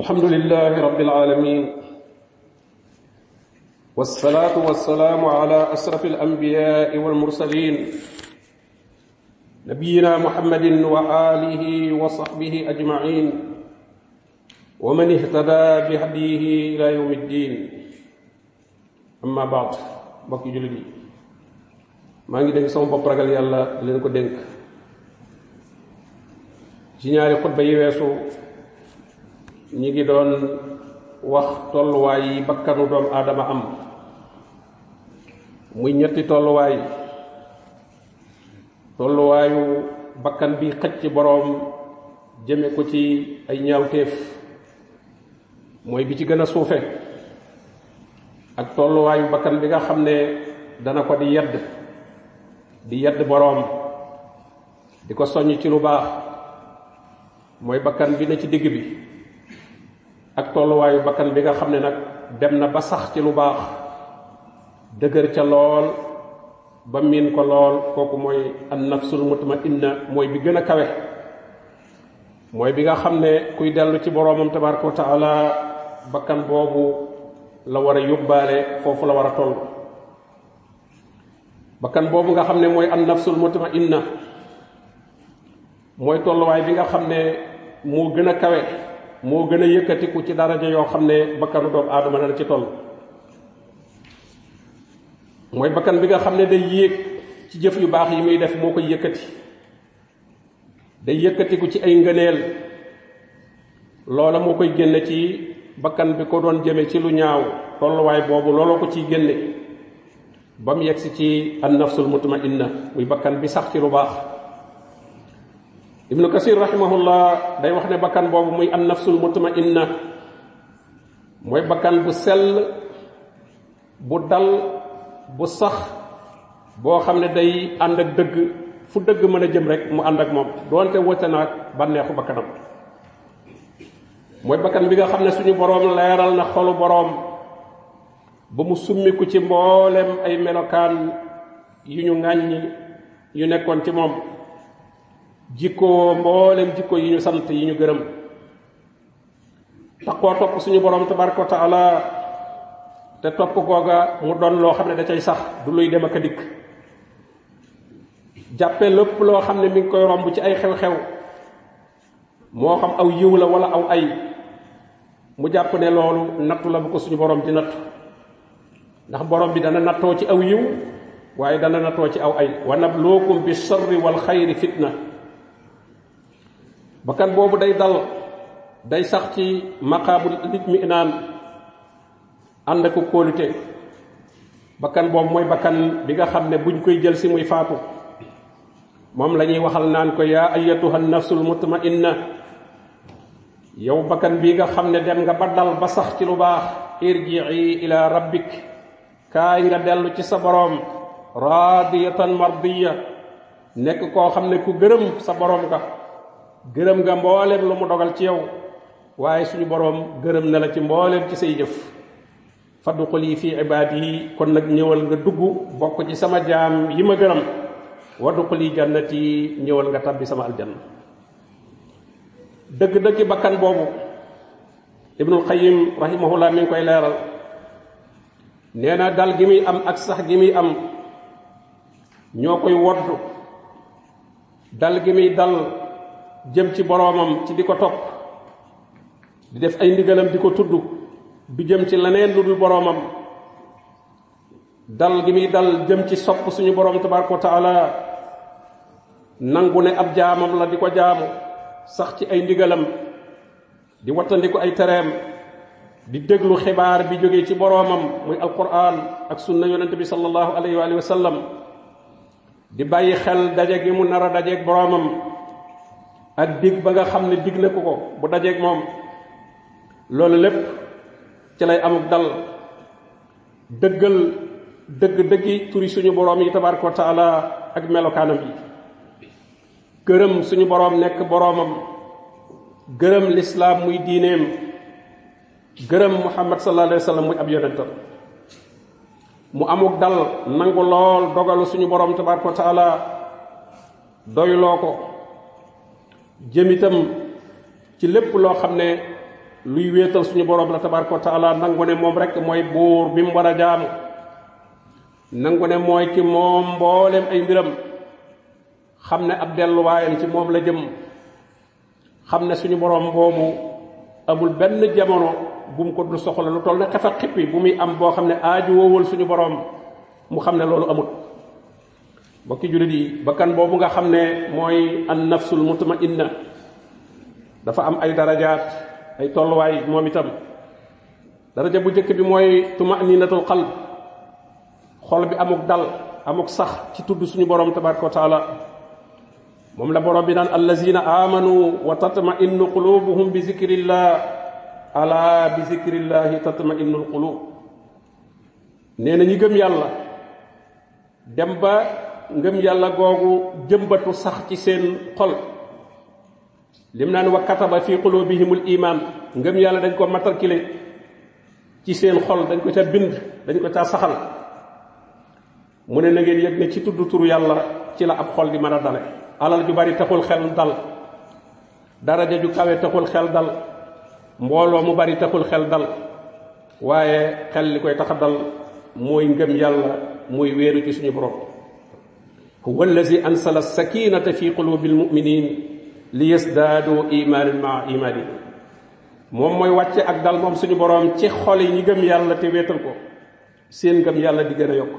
الحمد لله رب العالمين. والصلاة والسلام على أشرف الأنبياء والمرسلين. نبينا محمد وآله وصحبه أجمعين. ومن اهتدى بهديه إلى يوم الدين. أما بعد بقي جلدي. ما ngi denk sama bopp ragal yàlla leen ko dénk ci ñi ngi doon wax tolluwaay yi bakkanu doom aadama am. Muy ñetti tolluwaay. Tolluwaayu bakkan bi xëcc boroom jëme ko ci ay ñaawteef. Mooy bi ci gën a suufe. Ak tolluwaayu bakkan bi nga xam ne dana ko di yedd. Di yedd boroom. Di ko soññ ci lu baax. Mooy bakkan bi na ci digg bi ak tolluwaayu bakkan bi nga xam ne nag dem na ba sax ci lu baax dëgër ca lool ba miin ko lool. Kooku mooy an nafsul mutmainna mooy bi gën a kawe. Mooy bi nga xam ne kuy dellu ci boroomam tabaraka wa taala bakkan boobu la war a yóbbaale la war a bakkan boobu nga xam ne an nafsul mutmainna mooy tolluwaay bi nga xam ne moo gën kawe moo gën a yëkkatiku ci daraja yoo xam ne bakkanu doomu aadama dana ci toll. mooy bakkan bi nga xam ne day yéeg ci jëf yu baax yi muy def moo koy yëkkati. day yëkkatiku ci ay ngëneel. loola moo koy génne ci bakkan bi ko doon jëme ci lu ñaaw. tolluwaay boobu looloo ko ciy génne. ba mu yegsi ci an nafsul mutmainna muy bakkan bi sax ci lu baax ibnu kasir rahimahullah day wax ne bakkan boobu muy an nafsul mutmainna mooy bakkan bu sell bu dal bu sax boo xam ne day ànd ak dëgg fu dëgg mën jëm rek mu ànd ak moom. Doonte wute naag bànneexu bakkanam. Mooy bakkan bi nga xam ne suñu boroom leeral na xolu boroom ba mu summiku ci mboolem ay melokaan yu ñu ŋàññi yu nekkoon ci moom jikkoo mboolem jikko yi ñu sant yi ñu gërëm. Taxoo topp suñu boroom tabaraka taala te topp googa mu doon loo xam ne da cay sax du luy dem ak a dikk. Jàppe lépp loo xam ne mi ngi koy romb ci ay xew-xew. Moo xam aw yiw la wala aw ay. Mu jàpp ne loolu nattu la ko suñu boroom di nattu. Ndax boroom bi dana nattoo ci aw yiw waaye dana nattoo ci aw ay. Wa nabluukum bi sharri wal xayri fitna bakkan boobu day dal day sax ci maqaabul itminaan ànd ak kóolute. Bakkan boobu mooy bakkan bi nga xam ne buñ koy jël si muy faatu. Moom la ñuy waxal naan ko yaa ayatuha nafsul mutmainna. Yow bakkan bi nga xam dem nga ba dal ba sax ci lu baax irjii ila rabbik. Kaay nga dellu ci sa boroom radiyatan mardiya nekk koo xam ku gërëm sa boroom nga gërëm nga mbooleem lu mu dogal ci yow. waaye suñu boroom gërëm na la ci mbooleem ci say jëf. Fadxuli fi ibaadi kon nag ñëwal nga dugg bokk ci sama jaam yi ma gërëm. Wadxuli jannati ñëwal nga tabbi sama aljanna. Dëgg-dëgg bakkan boobu ibnul qayim rahimahullah mi ngi koy leeral. Nee na dal gi muy am ak sax gi muy am ñoo koy dal gi muy dal jëm ci boroomam ci di ko di def ay ndigalam di ko tudd jëm ci leneen lu dul dal gi muy dal jëm ci sopp suñu boroom tabaraka wa taala nangu ne ab jaamam la di ko jaamu sax ci ay ndigalam di wattandiku ay tereem di déglu xibaar bi ci muy alquran ak sunna yonente bi sallallahu alayhi wa sallam di bàyyi xel daje gi mu nar ak dig ba nga xam ne dig na ko ko bu dajeeg moom. loolu lépp ci lay amuk dal. dëggal dëgg-dëggi turi suñu boroom yi tabaraka taala ak melokaanam yi. gërëm suñu boroom nekk boroomam. gërëm lislaam muy diineem. gërëm muhammad sallallahu alayhi wa sallam muy ab yonentam. mu amuk dal nangu lool dogalu suñu boroom tabaraka wa taala. doyloo jëmitam ci lépp loo xam ne luy wéetal suñu borom la tabaraka wa taala nangu ne moom rek mooy buur bi mu war a jaamu nangu ne mooy ki moom mbooleem ay mbiram xam ne ab delluwaayam ci moom la jëm xam ne suñu borom boobu amul benn jamono bu mu ko dul soxla lu toll ne xefa xippi bu muy am boo xam ne aaju woowul suñu borom mu xam ne loolu amut. Bokki jullit yi bakkan boobu nga xam ne mooy an nafsul mutmainna. Dafa am ay darajaat ay tolluwaay moom itam. Daraja bu njëkk bi mooy tumaninatul qalb. Xol bi amuk dal amuk sax ci tudd suñu borom tabaraka wa taala. Moom la borom bi naan allazina amanu wa tatmainnu qulubuhum bi zikrillah. Ala bi zikrillahi tatma'innul qulub nee na ñi gëm yàlla dem ba ngëm yàlla googu jëmbatu sax ci seen xol. Lim naan wa kataba fi qulubihimul iman ngëm yàlla dañ ko matricule ci seen xol dañ ko ca bind dañ ko ca saxal. Mu ne na ngeen yëg ne ci tudd turu yàlla ci la ab xol di mën a dale. Alal ju bari taxul xel dal daraja ju kawe taxul xel dal mbooloo mu bari taxul xel dal. Waaye xel li koy tax a dal mooy ngëm yàlla muy wéeru ci suñu borom huwa allazi ansala sakinata fi qulubi almuminin li yasdaadu imaanan maa imaani moom mooy wàcce ak dal moom suñu borom ci xol yi ñi gëm yàlla te wéetal ko seen ngëm yàlla di gën a yokk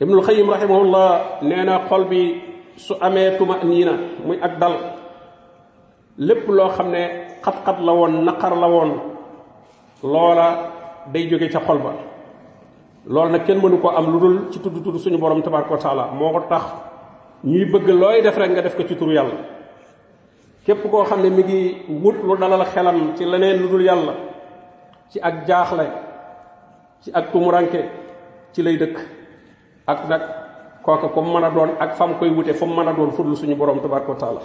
ibnul xayim rahimahullah nee na xol bi su amee tumaniina muy ak dal lépp loo xam ne xat-xat la woon naqar la woon loola day jóge ca xol ba loolu nag kenn mënu ko am lu dul ci tudd tudd suñu borom tabaraka taala. Moo tax ñuy bëgg looy def rek nga def ko ci turu yàlla. Képp koo xam ne mi ngi wut lu dalal xelam ci leneen lu dul yàlla ci ak jaaxle ci ak tumuranke ci lay dëkk. Ak nag kooka ko mën a doon ak fam koy wute fa mën a doon fudul suñu borom tabaraka taala.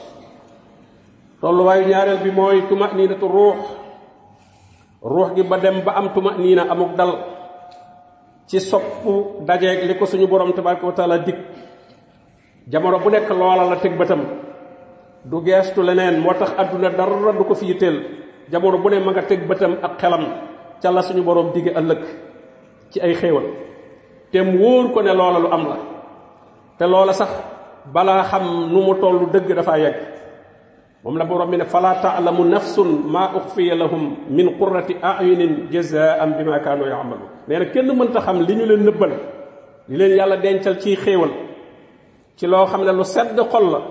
Tolluwaayu ñaareel bi mooy tumaniinatu ruux. Ruux gi ba dem ba am tumaniina amuk dal ci soppu dajeeg li ko suñu borom tabaraka taala dig. Jamono bu nekk loola la teg bëtam. Du geestu leneen moo tax àdduna dara du ko fi yitteel. Jamono bu ne ma nga teg bëtam ak xelam ca la suñu borom dige ëllëg ci ay xéewal. Te mu wóor ko ne loola lu am la. Te loola sax balaa xam nu mu dëgg dafaa yegg moom la borom ne fala taalamu nafsun maa uxfiya lahum min qurrati ayunin jazaan bima kaanu yaamalu nee na kenn mënta xam li ñu leen nëbbal li leen yàlla dencal ciy xéewal ci loo xam ne lu sedd xol la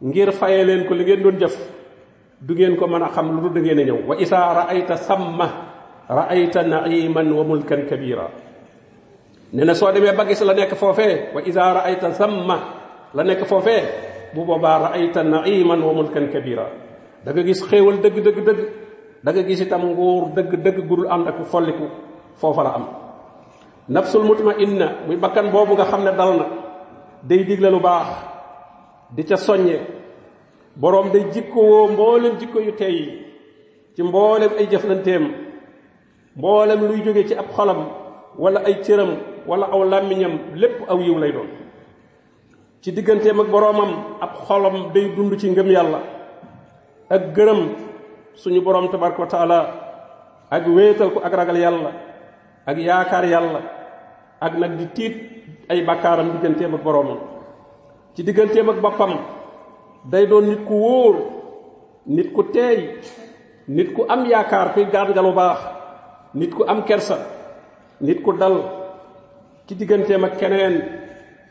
ngir faye leen ko li ngeen doon jëf du ngeen ko mën xam lu da ngeen ñëw wa isaa raayta samma raayta naiman wa mulkan kabira nee na soo demee ba gis la nekk foofee wa isaa raayta samma la nekk foofee bu boobaa raayta naiman wa mulkan kabira da nga gis xéewal dëgg dëgg dëgg da nga gis itam nguur dëgg dëgg gudul ànd ak folliku foofa la am nafsul mutmainna muy bakkan boobu nga xam ne dal na day digle lu baax di ca soññe boroom day jikkowoo mboolem jikko yu tey ci mboolem ay jëflanteem mboolem luy jóge ci ab xolam wala ay cëram wala aw làmmiñam lépp aw yiw lay doon ci digganteem ak boroomam ab xolam day dund ci ngëm yàlla ak gërëm suñu boroom tabaraka wa taala ak wéetal ko ak ragal yàlla ak yaakaar yàlla ak nag di tiit ay bakkaaram digganteem ak boroomam. Ci digganteem ak boppam day doon nit ku wóor nit ku teey nit ku am yaakaar kuy gaat nga lu baax nit ku am kersa nit ku dal ci digganteem ak keneen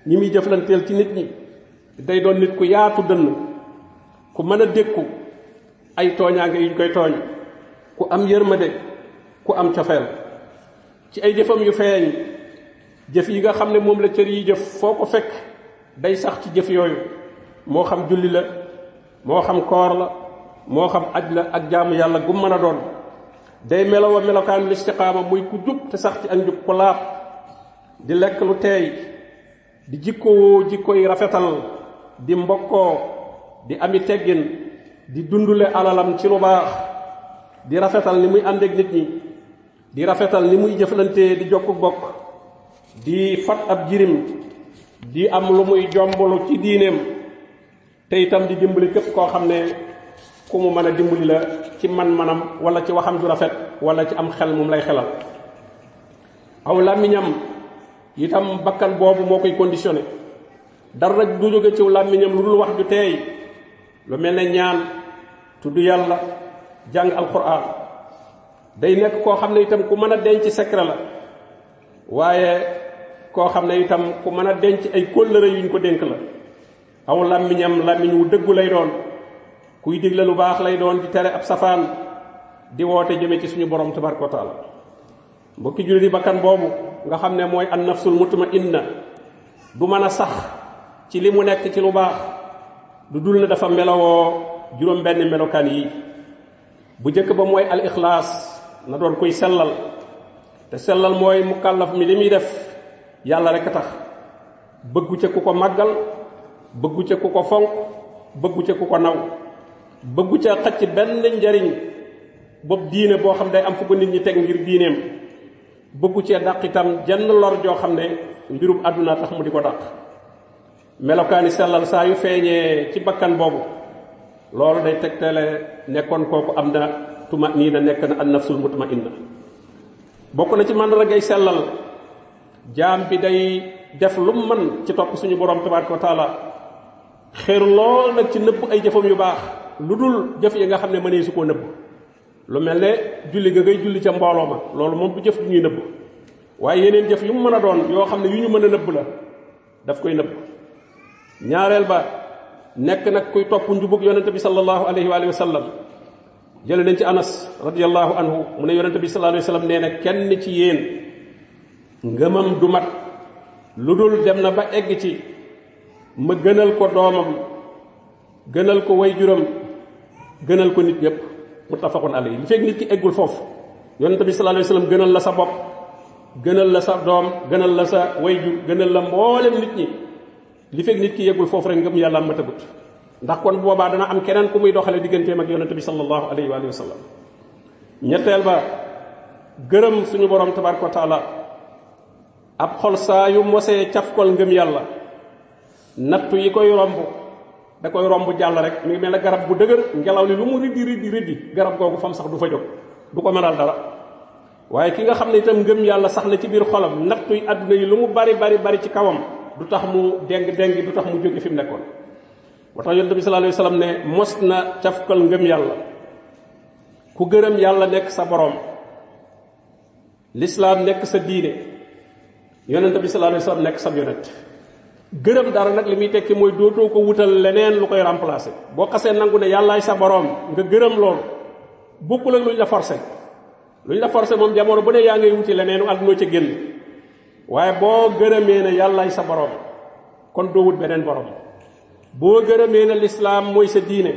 ñi muy jëflanteel ci nit ñi. Day doon nit ku yaatu dënn ku mën a dékku ay tooñaange yuñ koy tooñ ku am yërmande ku am cofeel. Ci ay jëfam yu feeñ jëf yi nga xam ne moom la cër yi jëf foo ko fekk day sax ci jëf yooyu. Moo xam julli la moo xam koor la moo xam aj la ak jaamu yàlla gu mën a doon. Day melowa melokaanu listiqaama muy ku jub te sax ci ak njub ku laab. Di lekk lu teey di jikkowoo jikko yi rafetal di mbokkoo di ami teggin di dundule alalam ci lu baax di rafetal ni muy àndeek nit ñi di rafetal ni muy jëflantee di jokku bokk di fat ab jirim di am lu muy jombulu ci diineem te itam di dimbali képp koo xam ne ku mu mën dimbali la ci man-manam wala ci waxam ju rafet wala ci am xel mum lay xelal. Aw itam bakkan boobu moo koy conditionné. Dara du jóge ci làmmiñam lu dul wax ju teey. Lu mel ne ñaan tudd yàlla jàng alquran. Day nekk koo xam ne itam ku mën a denc secret la. Waaye koo xam ne itam ku mën a denc ay kóllëre yuñ ko dénk la. Aw làmmiñam làmmiñ wu dëggu lay doon. Kuy digle lu baax lay doon di tere ab safaan. Di woote jëme ci suñu borom tabaraka taala mbokki jullit yi bakkan boobu nga xam ne mooy an nafsul mutmainna. Du mën a sax ci li mu nekk ci lu baax. Du dul ne dafa melowoo juróom benn melokaan yi. Bu njëkk ba mooy al ixlaas na doon kuy sellal. Te sellal mooy mukallaf mi li muy def yàlla rek tax. Bëggu ca ku ko màggal bëggu ca ku ko fonk bëggu ca ku ko naw. Bëggu ca xacc benn njariñ bopp diine boo xam day am fu ko nit ñi teg ngir diineem bëggu cee dàq itam jenn lor joo xam ne mbirum àdduna tax mu di ko dàq. Melokaani sellal saa yu feeñee ci bakkan boobu loolu day tegtale nekkoon kooku am na tuma nii na nekk na an nafsul mutmainna. Bokk na ci màndargay sellal jaam bi day def lu mën ci topp suñu borom tabaraka wa taala. Xéer lool nag ci nëbb ay jëfam yu baax lu jëf yi nga xam ne su koo nëbb lu mel ne julli ga ngay julli ca mbooloo ma loolu moom du jëf du ñuy nëbb. Waaye yeneen jëf yu mu mën a doon yoo xam yu ñu mën a la daf koy nëbb. Ñaareel ba nekk nag kuy topp njubug yonente bi sallallahu alayhi wa sallam. Jële nañ ci anas radiallahu anhu mu ne yonente bi sallallahu alayhi wa sallam nee na kenn ci yéen ngëmam du mat. Lu dul dem na ba egg ci ma gënal ko doomam gënal ko gënal ko nit muttafaqun alayhi. Li fekk nit ki eggul foofu. Yonente bi sallallahu alayhi wa sallam gënal la sa bopp gënal la sa doom gënal la sa way jur gënal la mboolem nit ñi. Li fekk nit ki yeggul foofu rek ngëm yàlla matagut. Ndax kon boobaa dana am keneen ku muy doxale digganteem ak yonente bi sallallahu alayhi wa sallam. Ñetteel ba gërëm suñu borom tabaraka wa taala. Ab xol saa yu mosee cafkol ngëm nattu yi koy da koy romb jàll rek mi mel garab bu dëgër ngelaw li lu mu riddi riddi riddi garab googu fam sax du fa jóg du ko mënal dara. Waaye ki nga xam ne itam ngëm yàlla sax na ci biir xolam nattu yi àdduna yi lu mu bari bari bari ci kawam du tax mu deng deng du tax mu jóge fi mu nekkoon. Moo tax yonent bi sallallahu alayhi wasallam ne mos na cafkal ngëm yàlla. Ku gërëm yàlla nekk sa boroom. Lislaam nekk sa diine. Yonent bi sallallahu alayhi wasallam nekk sa yonent gërëm dara nag li muy tekki mooy dootoo ko wutal leneen lu koy remplacer. boo xasee nangu ne yàllaay sa boroom nga gërëm loolu. bokkul ak lu ñu la forcé. lu ñu la forcé moom jamono bu ne yaa ngay wuti leneen àdduna ca génn. waaye boo gërëmee ne yàllaay sa boroom kon doo wut beneen boroom boo gërëmee ne lislaam mooy sa diine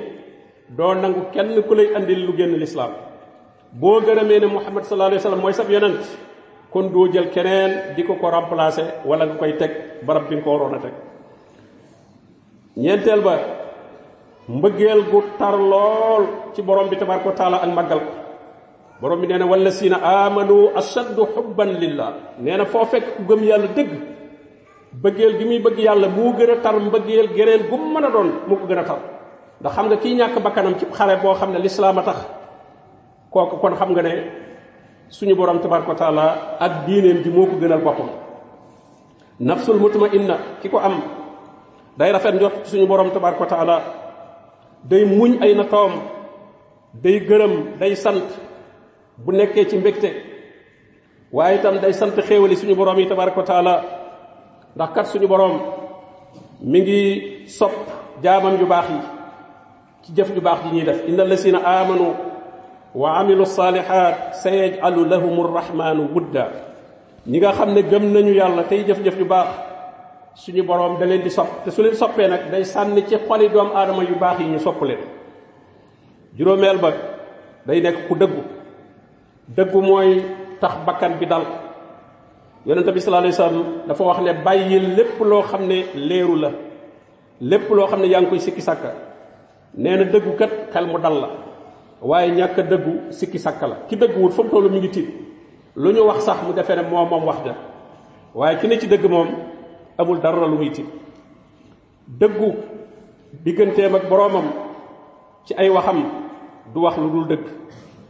doo nangu kenn ku lay andil lu génn lislaam. boo gërëmee ne muhammad sallallahu alayhi wasallam mooy sab yonent kon doo jël keneen di ko ko remplacer wala nga koy teg barab bi nga ko waroon a teg. ñeenteel ba mbëggeel gu tar lool ci borom bi tabaraka taala ak màggal ko. borom bi nee na wala siina amanu ashaddu xubban lillah. nee na foo fekk ku gëm yàlla dëgg bëggeel gi muy bëgg yàlla moo gën a tar mbëggeel geneen gu mën a doon mu ko gën a tar. ndax xam nga kii ñàkk bakkanam ci xare boo xam ne a tax kooku kon xam nga ne suñu borom tabaraka wa ak diineem ji moo ko gënal boppam. Nafsul mutmainna ki ko am day rafet njot suñu borom tabaraka wa taala day muñ ay natawam day gërëm day sant bu nekkee ci mbégte. Waaye itam day sant xéewali suñu borom yi tabaraka wa ndax kat suñu borom mi ngi sopp jaamam yu baax yi ci jëf ju baax ji ñuy def. Inna allasina amanu salihat sa yaj'alu lahum arrahmanu wudda ñi nga xam ne gëm nañu yàlla tey jëf-jëf ju baax suñu boroom da leen di sopp te su leen soppee nag day sànni ci xoli doomu aadama yu baax yi ñu sopp leen juróomeel ba day nekk ku dëggu dëggu mooy tax bakkan bi dal yonente bi sallallahu alayhi wasallam dafa wax ne bàyyi lépp loo xam ne leeru la lépp loo xam ne yaa ngi koy sikki sàkka nee na dëggu kat xel mu dal la waaye ñàkk dëggu sikki sàkka la ki dëggu wut fa mu tollu mi ngi tiit lu ñu wax sax mu defee ne moom moom wax ja waaye ki ne ci dëgg moom amul dara lu muy tiit dëggu digganteem ak boroomam ci ay waxam du wax lu dul dëgg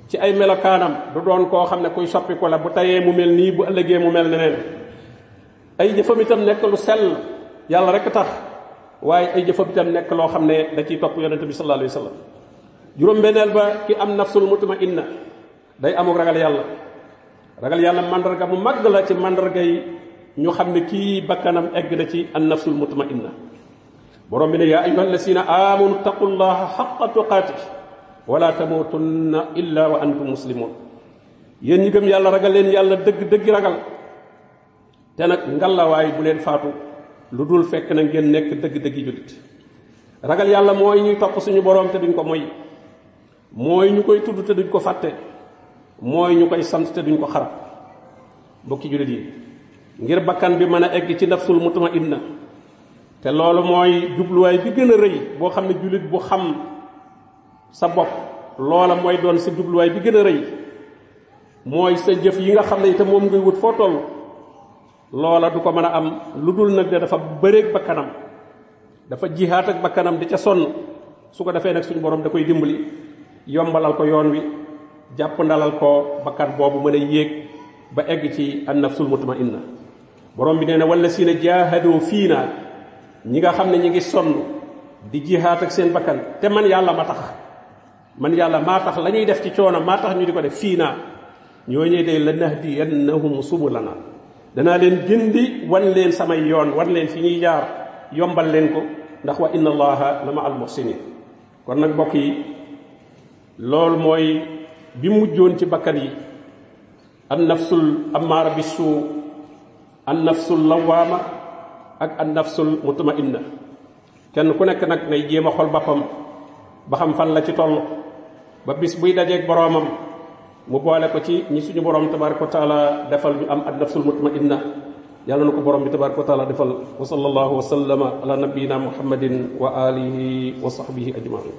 ci ay melokaanam du doon koo xam ne kuy soppi ko la bu tayee mu mel nii bu ëllëgee mu mel neneen ay jëfam itam nekk lu sell yàlla rek tax waaye ay jëfam itam nekk loo xam ne da ciy topp yonente bi sallallahu alayhi wa sallam juróom-benneel ba ki am nafsul mutmainna. Day amuk ragal yàlla. Ragal yàlla mandarga mu màgg la ci mandarga yi ñu xam ne bakkanam egg na ci an nafsul mutmainna. Borom bi ne yaa ayuha alladina amanu taqullaha xaqa tuqaati wala tamutunna illa wa antum muslimun yéen ñi gëm yàlla ragal leen yàlla dëgg dëgg ragal. Te nag ngallawaay bu leen faatu. Lu dul fekk na ngeen nekk dëgg dëggi jullit. Ragal yàlla mooy ñuy topp suñu borom te duñ ko moy mooy ñu koy tudd te duñ ko fàtte. Mooy ñu koy sant te duñ ko xarab. Mbokki jullit yi ngir bakkan bi mën a egg ci nafsul mutmainna. Te loolu mooy jubluwaay bi gën a rëy boo xam ne jullit bu xam sa bopp loola mooy doon sa jubluwaay bi gën a rëy. Sa jëf yi nga xam ne itam moom ngay wut foo toll. Loola du ko mën am lu dul nag ne dafa bëreeg bakkanam. Dafa jihaat ak bakkanam di ca sonn. Su ko defee suñu borom da koy dimbali yombalal ko yoon wi jàpp ndalal ko bakkan boobu mën a yéeg ba egg ci an nafsul mutmainna. Borom bi nee na wala si na jaahadoo fii naa ñi nga xam ne ñi ngi sonn di jihaat ak seen bakkan te man yàlla ma tax. Man yàlla maa tax la ñuy def ci coono maa tax ñu di ko def fii naa ñooñee day la nahdiyannahum subulana danaa leen gindi wan leen samay yoon wan leen fi ñuy jaar yombal leen ko ndax wa inna allaha la ma al muhsinin. Kon nag mbokk yi loolu mooy bi mujjoon ci bakkan yi an nafsul amaara bi suu an nafsul lawaama ak an nafsul mutmainna kenn ku nekk nag nay jéem a xol boppam ba xam fan la ci toll ba bis buy dajeeg boroomam mu boole ko ci ñi suñu borom tabaraka wa taala defal ñu am an nafsul mutmainna yàlla na ko borom bi tabaraka wa taala defal wa sallallahu wa sallama ala nabiyina muhammadin wa alihi wa sahbihi ajmain